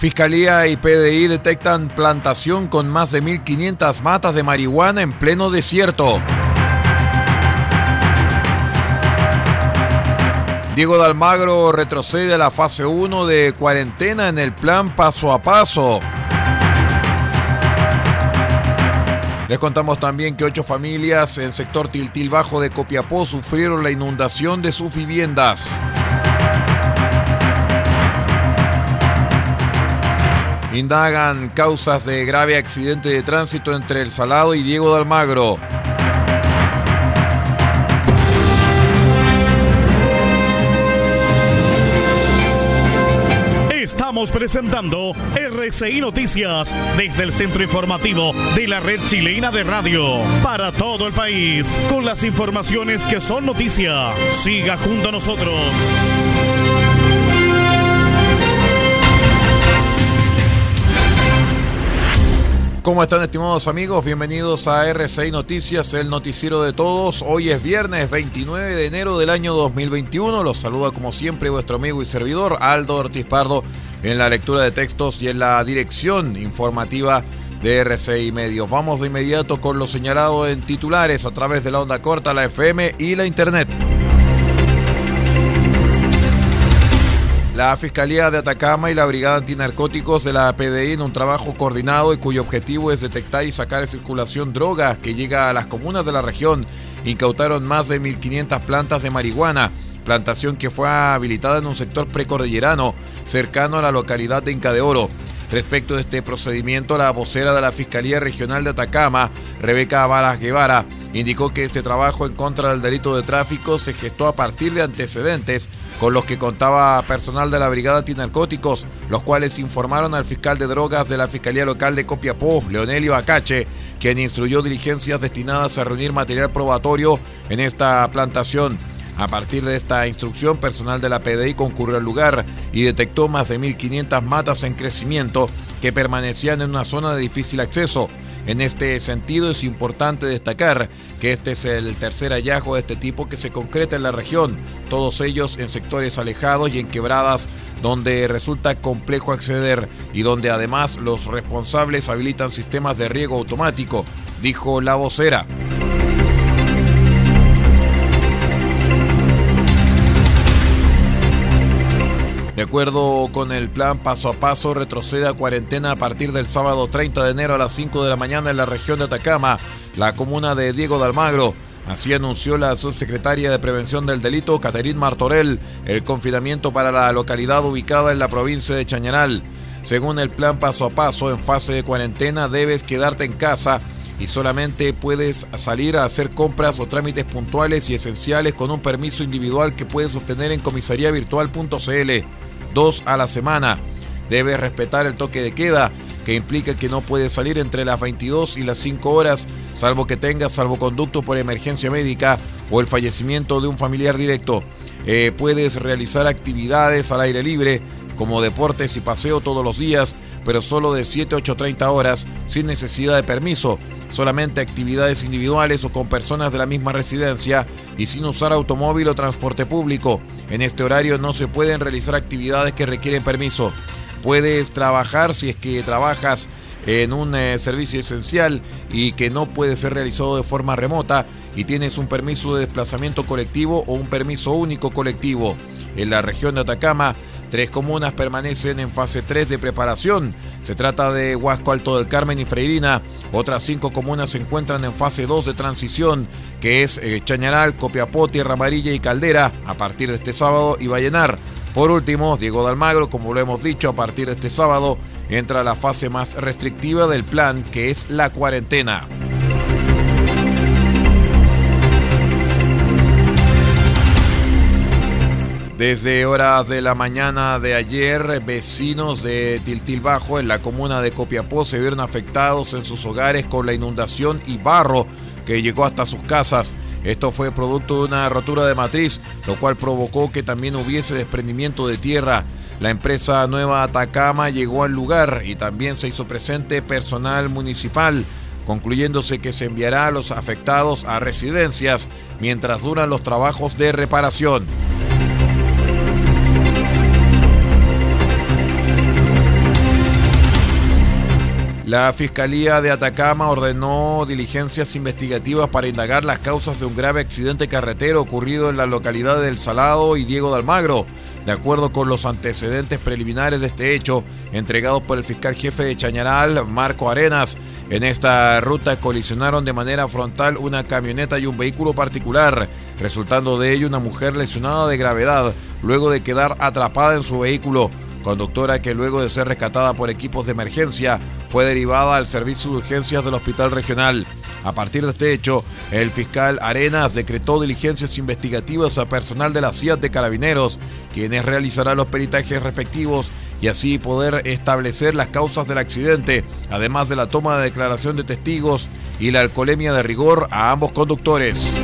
Fiscalía y PDI detectan plantación con más de 1.500 matas de marihuana en pleno desierto. Diego Dalmagro retrocede a la fase 1 de cuarentena en el plan paso a paso. Les contamos también que ocho familias en sector Tiltil Bajo de Copiapó sufrieron la inundación de sus viviendas. Indagan causas de grave accidente de tránsito entre El Salado y Diego de Almagro. Estamos presentando RCI Noticias desde el centro informativo de la red chilena de radio para todo el país con las informaciones que son noticia. Siga junto a nosotros. ¿Cómo están estimados amigos? Bienvenidos a RCI Noticias, el noticiero de todos. Hoy es viernes 29 de enero del año 2021. Los saluda como siempre vuestro amigo y servidor Aldo Ortiz Pardo en la lectura de textos y en la dirección informativa de RCI Medios. Vamos de inmediato con lo señalado en titulares a través de la onda corta, la FM y la Internet. La Fiscalía de Atacama y la Brigada Antinarcóticos de la PDI en un trabajo coordinado y cuyo objetivo es detectar y sacar de circulación drogas que llega a las comunas de la región incautaron más de 1.500 plantas de marihuana, plantación que fue habilitada en un sector precordillerano cercano a la localidad de Inca de Oro. Respecto de este procedimiento, la vocera de la Fiscalía Regional de Atacama, Rebeca Varas Guevara, indicó que este trabajo en contra del delito de tráfico se gestó a partir de antecedentes con los que contaba personal de la Brigada Antinarcóticos, los cuales informaron al fiscal de drogas de la Fiscalía Local de Copiapó, Leonelio Acache, quien instruyó diligencias destinadas a reunir material probatorio en esta plantación. A partir de esta instrucción, personal de la PDI concurrió al lugar y detectó más de 1.500 matas en crecimiento que permanecían en una zona de difícil acceso. En este sentido es importante destacar que este es el tercer hallazgo de este tipo que se concreta en la región, todos ellos en sectores alejados y en quebradas donde resulta complejo acceder y donde además los responsables habilitan sistemas de riego automático, dijo la vocera. De acuerdo con el plan paso a paso, retrocede a cuarentena a partir del sábado 30 de enero a las 5 de la mañana en la región de Atacama, la comuna de Diego de Almagro. Así anunció la subsecretaria de Prevención del Delito, Caterín Martorell, el confinamiento para la localidad ubicada en la provincia de Chañaral. Según el plan paso a paso, en fase de cuarentena debes quedarte en casa y solamente puedes salir a hacer compras o trámites puntuales y esenciales con un permiso individual que puedes obtener en comisariavirtual.cl. Dos a la semana. Debes respetar el toque de queda, que implica que no puedes salir entre las 22 y las 5 horas, salvo que tengas salvoconducto por emergencia médica o el fallecimiento de un familiar directo. Eh, puedes realizar actividades al aire libre, como deportes y paseo todos los días, pero solo de 7 a 8.30 horas, sin necesidad de permiso solamente actividades individuales o con personas de la misma residencia y sin usar automóvil o transporte público. En este horario no se pueden realizar actividades que requieren permiso. Puedes trabajar si es que trabajas en un eh, servicio esencial y que no puede ser realizado de forma remota y tienes un permiso de desplazamiento colectivo o un permiso único colectivo. En la región de Atacama Tres comunas permanecen en fase 3 de preparación. Se trata de Huasco Alto del Carmen y Freirina. Otras cinco comunas se encuentran en fase 2 de transición, que es eh, Chañaral, Copiapó, Tierra Amarilla y Caldera, a partir de este sábado, y Vallenar. Por último, Diego de Almagro, como lo hemos dicho, a partir de este sábado entra la fase más restrictiva del plan, que es la cuarentena. Desde horas de la mañana de ayer, vecinos de Tiltil Bajo, en la comuna de Copiapó, se vieron afectados en sus hogares con la inundación y barro que llegó hasta sus casas. Esto fue producto de una rotura de matriz, lo cual provocó que también hubiese desprendimiento de tierra. La empresa Nueva Atacama llegó al lugar y también se hizo presente personal municipal, concluyéndose que se enviará a los afectados a residencias mientras duran los trabajos de reparación. La Fiscalía de Atacama ordenó diligencias investigativas para indagar las causas de un grave accidente carretero ocurrido en la localidad del Salado y Diego de Almagro. De acuerdo con los antecedentes preliminares de este hecho, entregados por el fiscal jefe de Chañaral, Marco Arenas, en esta ruta colisionaron de manera frontal una camioneta y un vehículo particular, resultando de ello una mujer lesionada de gravedad luego de quedar atrapada en su vehículo conductora que luego de ser rescatada por equipos de emergencia fue derivada al servicio de urgencias del Hospital Regional. A partir de este hecho, el fiscal Arenas decretó diligencias investigativas a personal de la CIA de Carabineros, quienes realizarán los peritajes respectivos y así poder establecer las causas del accidente, además de la toma de declaración de testigos y la alcoholemia de rigor a ambos conductores.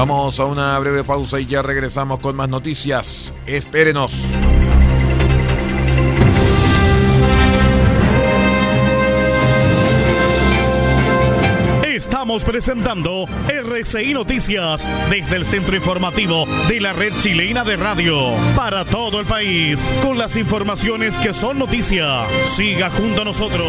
Vamos a una breve pausa y ya regresamos con más noticias. Espérenos. Estamos presentando RCI Noticias desde el centro informativo de la red chilena de radio para todo el país con las informaciones que son noticia. Siga junto a nosotros.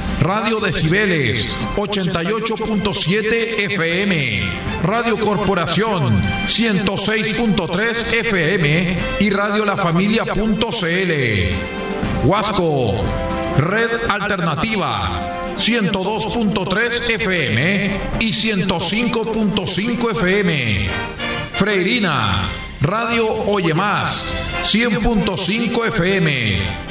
Radio Decibeles 88.7 FM, Radio Corporación 106.3 FM y Radio La Familia.cl. Huasco, Red Alternativa 102.3 FM y 105.5 FM. Freirina, Radio Oye Más, 100.5 FM.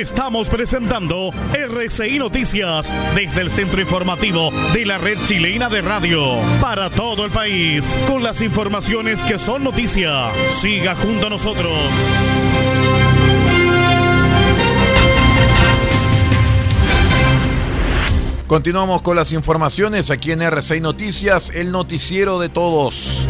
Estamos presentando RCI Noticias desde el centro informativo de la red chilena de radio para todo el país con las informaciones que son noticia. Siga junto a nosotros. Continuamos con las informaciones aquí en RCI Noticias, el noticiero de todos.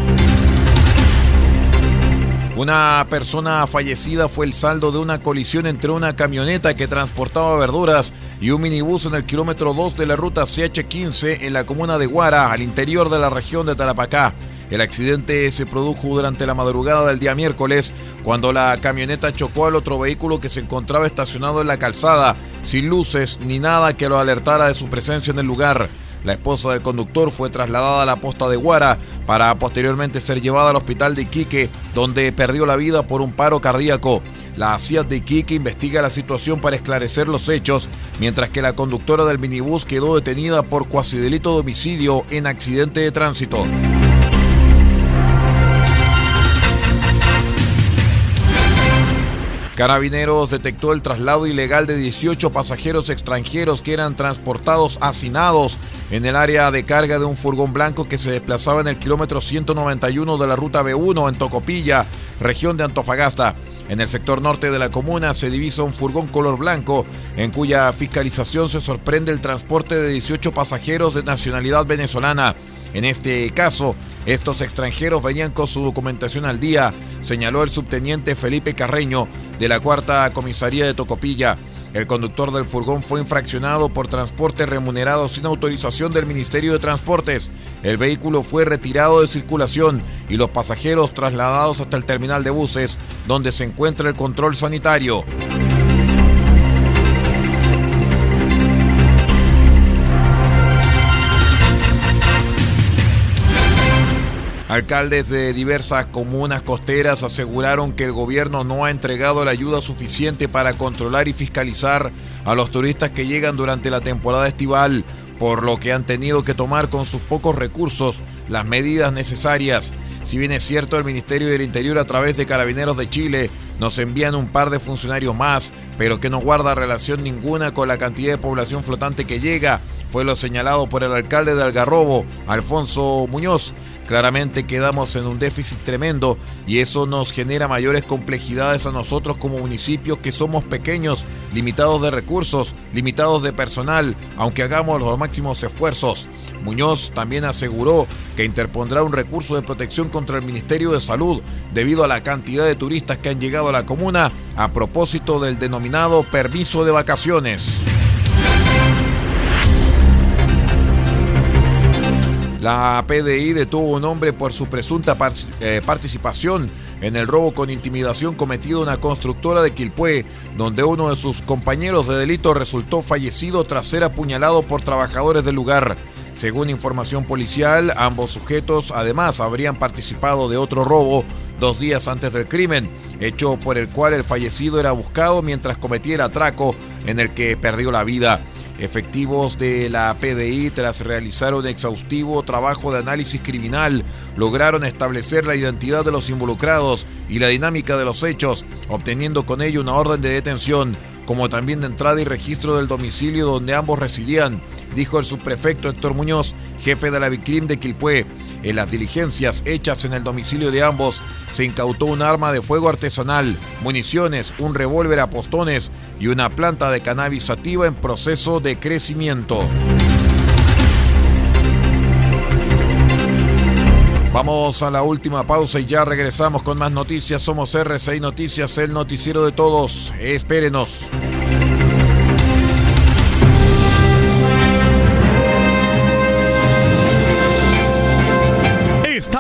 Una persona fallecida fue el saldo de una colisión entre una camioneta que transportaba verduras y un minibús en el kilómetro 2 de la ruta CH15 en la comuna de Guara, al interior de la región de Tarapacá. El accidente se produjo durante la madrugada del día miércoles, cuando la camioneta chocó al otro vehículo que se encontraba estacionado en la calzada, sin luces ni nada que lo alertara de su presencia en el lugar. La esposa del conductor fue trasladada a la posta de Guara para posteriormente ser llevada al hospital de Iquique, donde perdió la vida por un paro cardíaco. La CIA de Iquique investiga la situación para esclarecer los hechos, mientras que la conductora del minibús quedó detenida por cuasi delito de homicidio en accidente de tránsito. Carabineros detectó el traslado ilegal de 18 pasajeros extranjeros que eran transportados hacinados en el área de carga de un furgón blanco que se desplazaba en el kilómetro 191 de la ruta B1 en Tocopilla, región de Antofagasta. En el sector norte de la comuna se divisa un furgón color blanco en cuya fiscalización se sorprende el transporte de 18 pasajeros de nacionalidad venezolana. En este caso, estos extranjeros venían con su documentación al día, señaló el subteniente Felipe Carreño de la cuarta comisaría de Tocopilla. El conductor del furgón fue infraccionado por transporte remunerado sin autorización del Ministerio de Transportes. El vehículo fue retirado de circulación y los pasajeros trasladados hasta el terminal de buses, donde se encuentra el control sanitario. Alcaldes de diversas comunas costeras aseguraron que el gobierno no ha entregado la ayuda suficiente para controlar y fiscalizar a los turistas que llegan durante la temporada estival, por lo que han tenido que tomar con sus pocos recursos las medidas necesarias. Si bien es cierto, el Ministerio del Interior a través de Carabineros de Chile nos envían un par de funcionarios más, pero que no guarda relación ninguna con la cantidad de población flotante que llega, fue lo señalado por el alcalde de Algarrobo, Alfonso Muñoz, Claramente quedamos en un déficit tremendo y eso nos genera mayores complejidades a nosotros como municipios que somos pequeños, limitados de recursos, limitados de personal, aunque hagamos los máximos esfuerzos. Muñoz también aseguró que interpondrá un recurso de protección contra el Ministerio de Salud debido a la cantidad de turistas que han llegado a la comuna a propósito del denominado permiso de vacaciones. La PDI detuvo a un hombre por su presunta eh, participación en el robo con intimidación cometido en una constructora de Quilpué, donde uno de sus compañeros de delito resultó fallecido tras ser apuñalado por trabajadores del lugar. Según información policial, ambos sujetos además habrían participado de otro robo dos días antes del crimen, hecho por el cual el fallecido era buscado mientras cometía el atraco en el que perdió la vida. Efectivos de la PDI, tras realizar un exhaustivo trabajo de análisis criminal, lograron establecer la identidad de los involucrados y la dinámica de los hechos, obteniendo con ello una orden de detención, como también de entrada y registro del domicilio donde ambos residían, dijo el subprefecto Héctor Muñoz, jefe de la Vicrim de Quilpué. En las diligencias hechas en el domicilio de ambos se incautó un arma de fuego artesanal, municiones, un revólver a postones y una planta de cannabis sativa en proceso de crecimiento. Vamos a la última pausa y ya regresamos con más noticias. Somos RCI Noticias, el noticiero de todos. Espérenos.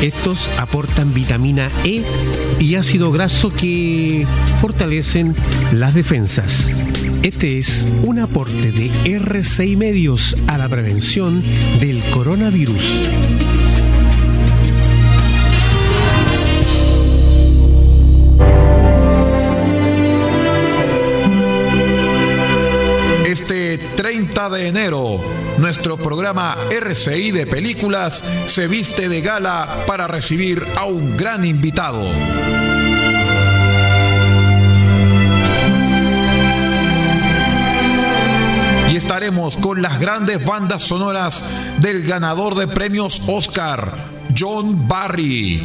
estos aportan vitamina E y ácido graso que fortalecen las defensas. Este es un aporte de R6 Medios a la prevención del coronavirus. Este 30 de enero nuestro programa RCI de Películas se viste de gala para recibir a un gran invitado. Y estaremos con las grandes bandas sonoras del ganador de premios Oscar, John Barry.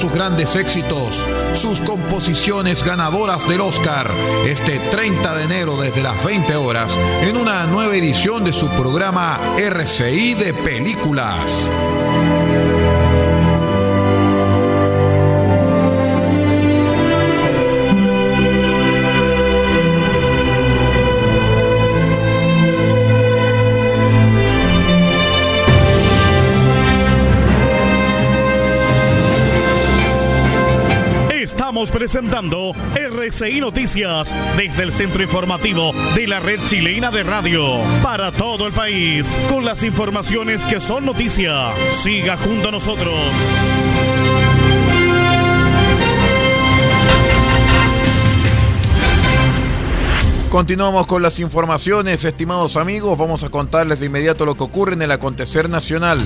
Sus grandes éxitos, sus composiciones ganadoras del Oscar, este 30 de enero desde las 20 horas, en una nueva edición de su programa RCI de Películas. Presentando RCI Noticias desde el centro informativo de la red chilena de radio para todo el país con las informaciones que son noticia. Siga junto a nosotros. Continuamos con las informaciones, estimados amigos. Vamos a contarles de inmediato lo que ocurre en el acontecer nacional.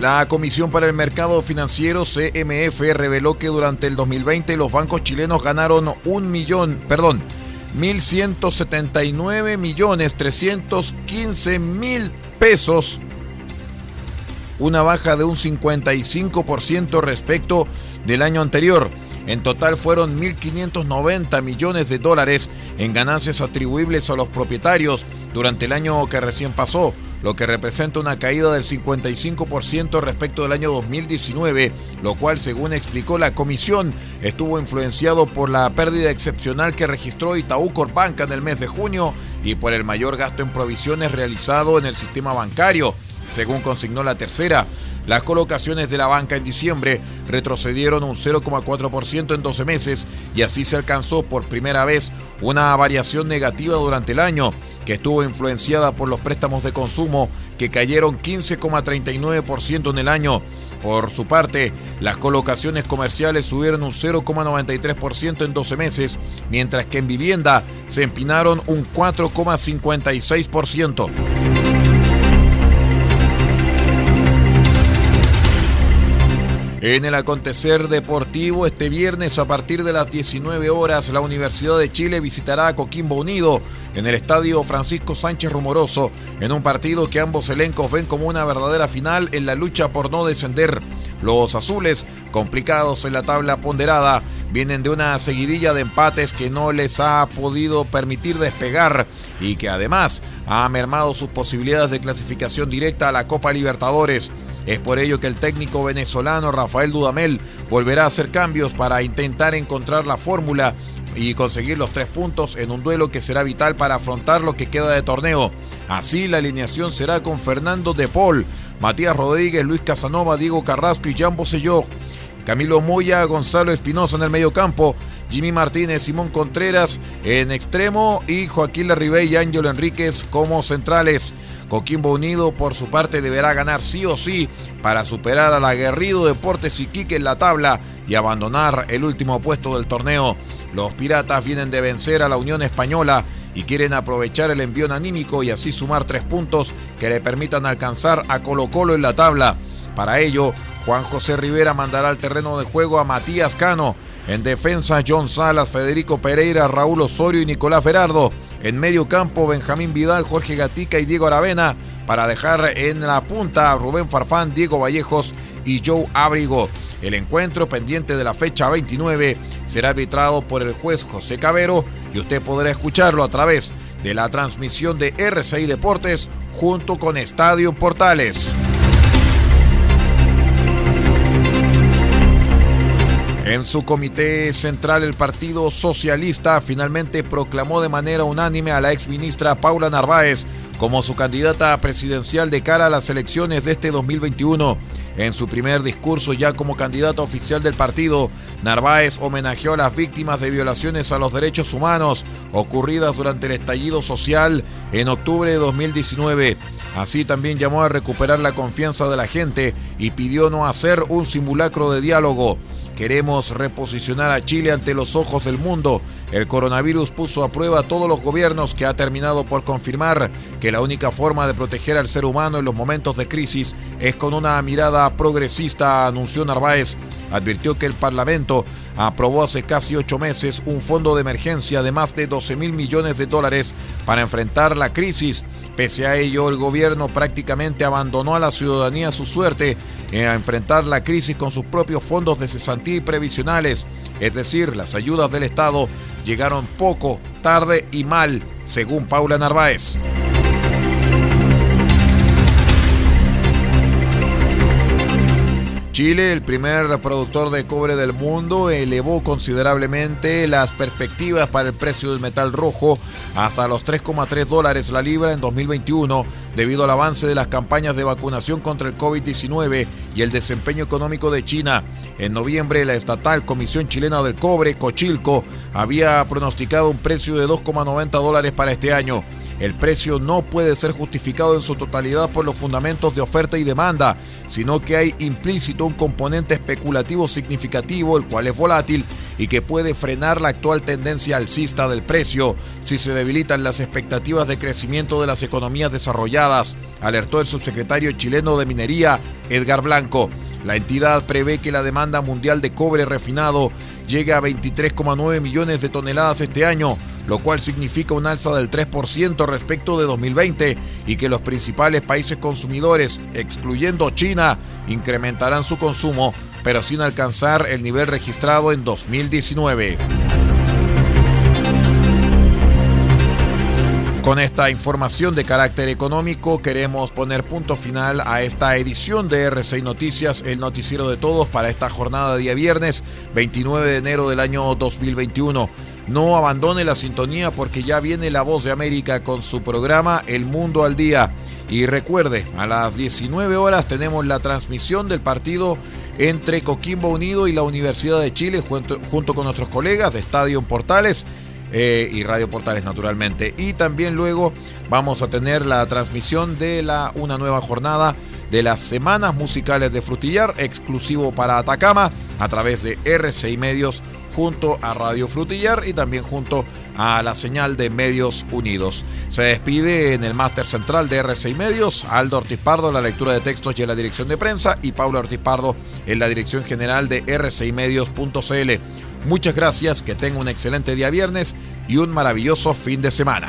La Comisión para el Mercado Financiero CMF reveló que durante el 2020 los bancos chilenos ganaron un millón, perdón, 1.179 millones 315 mil pesos, una baja de un 55% respecto del año anterior. En total fueron 1.590 millones de dólares en ganancias atribuibles a los propietarios durante el año que recién pasó lo que representa una caída del 55% respecto del año 2019, lo cual, según explicó la comisión, estuvo influenciado por la pérdida excepcional que registró Itaú Corbanca en el mes de junio y por el mayor gasto en provisiones realizado en el sistema bancario. Según consignó la tercera, las colocaciones de la banca en diciembre retrocedieron un 0,4% en 12 meses y así se alcanzó por primera vez una variación negativa durante el año que estuvo influenciada por los préstamos de consumo que cayeron 15,39% en el año. Por su parte, las colocaciones comerciales subieron un 0,93% en 12 meses, mientras que en vivienda se empinaron un 4,56%. En el acontecer deportivo, este viernes a partir de las 19 horas, la Universidad de Chile visitará a Coquimbo Unido en el estadio Francisco Sánchez Rumoroso, en un partido que ambos elencos ven como una verdadera final en la lucha por no descender. Los azules, complicados en la tabla ponderada, vienen de una seguidilla de empates que no les ha podido permitir despegar y que además ha mermado sus posibilidades de clasificación directa a la Copa Libertadores. Es por ello que el técnico venezolano Rafael Dudamel volverá a hacer cambios para intentar encontrar la fórmula y conseguir los tres puntos en un duelo que será vital para afrontar lo que queda de torneo. Así la alineación será con Fernando De Paul, Matías Rodríguez, Luis Casanova, Diego Carrasco y Jan Boselló. Camilo Moya, Gonzalo Espinosa en el medio campo, Jimmy Martínez, Simón Contreras en extremo y Joaquín Larribey y Ángel Enríquez como centrales. Coquimbo Unido por su parte deberá ganar sí o sí para superar al aguerrido Deportes Iquique en la tabla y abandonar el último puesto del torneo. Los Piratas vienen de vencer a la Unión Española y quieren aprovechar el envío anímico y así sumar tres puntos que le permitan alcanzar a Colo Colo en la tabla. Para ello, Juan José Rivera mandará al terreno de juego a Matías Cano. En defensa, John Salas, Federico Pereira, Raúl Osorio y Nicolás Ferardo. En medio campo, Benjamín Vidal, Jorge Gatica y Diego Aravena. Para dejar en la punta a Rubén Farfán, Diego Vallejos y Joe Abrigo. El encuentro pendiente de la fecha 29 será arbitrado por el juez José Cabero y usted podrá escucharlo a través de la transmisión de RCI Deportes junto con Estadio Portales. En su comité central, el Partido Socialista finalmente proclamó de manera unánime a la exministra Paula Narváez como su candidata presidencial de cara a las elecciones de este 2021. En su primer discurso ya como candidata oficial del partido, Narváez homenajeó a las víctimas de violaciones a los derechos humanos ocurridas durante el estallido social en octubre de 2019. Así también llamó a recuperar la confianza de la gente y pidió no hacer un simulacro de diálogo. Queremos reposicionar a Chile ante los ojos del mundo. El coronavirus puso a prueba a todos los gobiernos que ha terminado por confirmar que la única forma de proteger al ser humano en los momentos de crisis es con una mirada progresista, anunció Narváez. Advirtió que el Parlamento aprobó hace casi ocho meses un fondo de emergencia de más de 12 mil millones de dólares para enfrentar la crisis Pese a ello, el gobierno prácticamente abandonó a la ciudadanía su suerte en enfrentar la crisis con sus propios fondos de cesantía y previsionales, es decir, las ayudas del Estado llegaron poco, tarde y mal, según Paula Narváez. Chile, el primer productor de cobre del mundo, elevó considerablemente las perspectivas para el precio del metal rojo hasta los 3,3 dólares la libra en 2021 debido al avance de las campañas de vacunación contra el COVID-19 y el desempeño económico de China. En noviembre, la estatal Comisión Chilena del Cobre, Cochilco, había pronosticado un precio de 2,90 dólares para este año. El precio no puede ser justificado en su totalidad por los fundamentos de oferta y demanda, sino que hay implícito un componente especulativo significativo, el cual es volátil y que puede frenar la actual tendencia alcista del precio si se debilitan las expectativas de crecimiento de las economías desarrolladas, alertó el subsecretario chileno de Minería, Edgar Blanco. La entidad prevé que la demanda mundial de cobre refinado llegue a 23,9 millones de toneladas este año, lo cual significa un alza del 3% respecto de 2020 y que los principales países consumidores, excluyendo China, incrementarán su consumo, pero sin alcanzar el nivel registrado en 2019. Con esta información de carácter económico queremos poner punto final a esta edición de RCI Noticias, el noticiero de todos para esta jornada de día viernes 29 de enero del año 2021. No abandone la sintonía porque ya viene la voz de América con su programa El Mundo al Día. Y recuerde, a las 19 horas tenemos la transmisión del partido entre Coquimbo Unido y la Universidad de Chile junto, con nuestros colegas de Estadio Portales eh, y Radio Portales naturalmente. Y también luego vamos a tener la transmisión de la, una nueva jornada de las semanas musicales de Frutillar, exclusivo para Atacama, a través de RCI Medios junto a Radio Frutillar y también junto a la señal de Medios Unidos. Se despide en el máster central de RCI Medios Aldo Ortiz Pardo la lectura de textos y en la dirección de prensa y Paula Ortiz Pardo en la dirección general de rcimedios.cl. Muchas gracias, que tenga un excelente día viernes y un maravilloso fin de semana.